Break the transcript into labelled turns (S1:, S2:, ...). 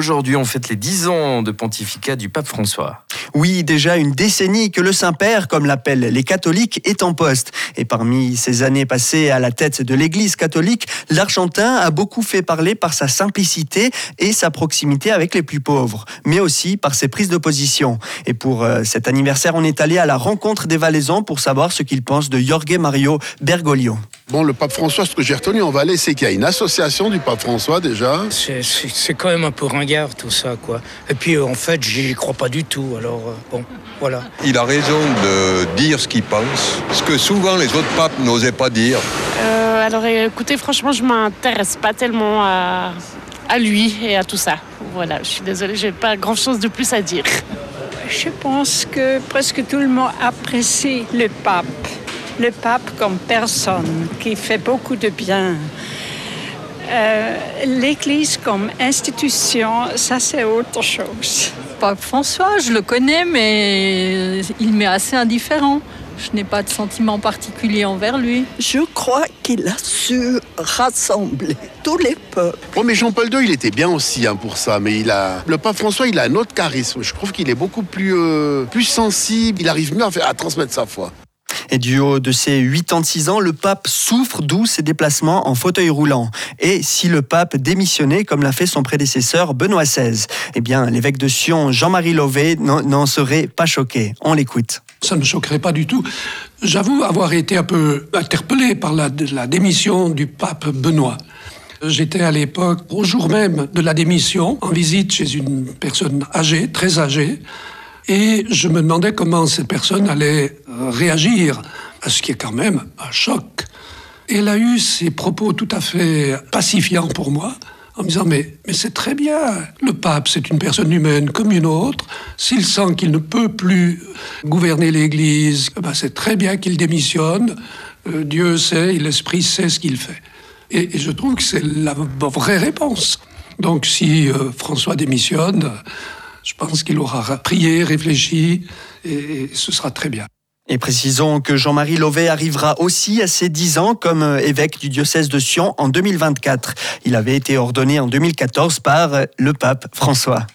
S1: aujourd'hui on fête les 10 ans de pontificat du pape François.
S2: Oui, déjà une décennie que le Saint-Père, comme l'appellent les catholiques, est en poste. Et parmi ces années passées à la tête de l'Église catholique, l'Argentin a beaucoup fait parler par sa simplicité et sa proximité avec les plus pauvres, mais aussi par ses prises de position. Et pour euh, cet anniversaire, on est allé à la rencontre des Valaisans pour savoir ce qu'ils pensent de Jorge Mario Bergoglio.
S3: Bon, le pape François, ce que j'ai retenu en Valais, c'est qu'il y a une association du pape François déjà.
S4: C'est quand même un peu ringard tout ça, quoi. Et puis en fait, j'y crois pas du tout. Alors euh, bon, voilà.
S5: Il a raison de dire ce qu'il pense, ce que souvent les autres papes n'osaient pas dire.
S6: Euh, alors écoutez, franchement, je m'intéresse pas tellement à, à lui et à tout ça. Voilà, je suis désolée, j'ai pas grand chose de plus à dire.
S7: Je pense que presque tout le monde apprécie le pape le pape comme personne qui fait beaucoup de bien. Euh, L'Église comme institution, ça c'est autre chose.
S8: Pape François, je le connais, mais il m'est assez indifférent. Je n'ai pas de sentiment particulier envers lui.
S9: Je crois qu'il a su rassembler tous les peuples.
S3: Oh, mais Jean-Paul II, il était bien aussi hein, pour ça. Mais il a, le pape François, il a un autre charisme. Je trouve qu'il est beaucoup plus, euh, plus sensible. Il arrive mieux à, faire, à transmettre sa foi.
S2: Et du haut de ses 86 ans, le pape souffre, d'où ses déplacements en fauteuil roulant. Et si le pape démissionnait, comme l'a fait son prédécesseur Benoît XVI, eh bien, l'évêque de Sion, Jean-Marie Lové, n'en serait pas choqué. On l'écoute.
S10: Ça ne me choquerait pas du tout. J'avoue avoir été un peu interpellé par la, la démission du pape Benoît. J'étais à l'époque, au jour même de la démission, en visite chez une personne âgée, très âgée, et je me demandais comment cette personne allait euh, réagir à ce qui est quand même un choc. elle a eu ces propos tout à fait pacifiants pour moi, en me disant mais, mais c'est très bien, le pape c'est une personne humaine comme une autre, s'il sent qu'il ne peut plus gouverner l'Église, eh ben c'est très bien qu'il démissionne, euh, Dieu sait, l'Esprit sait ce qu'il fait. Et, je trouve que c'est la vraie réponse. Donc si euh, François démissionne, je pense qu'il aura prié, réfléchi, et ce sera très bien.
S2: Et précisons que Jean-Marie Lové arrivera aussi à ses 10 ans comme euh, évêque du diocèse de Sion en 2024. Il avait été ordonné en 2014 par le pape François.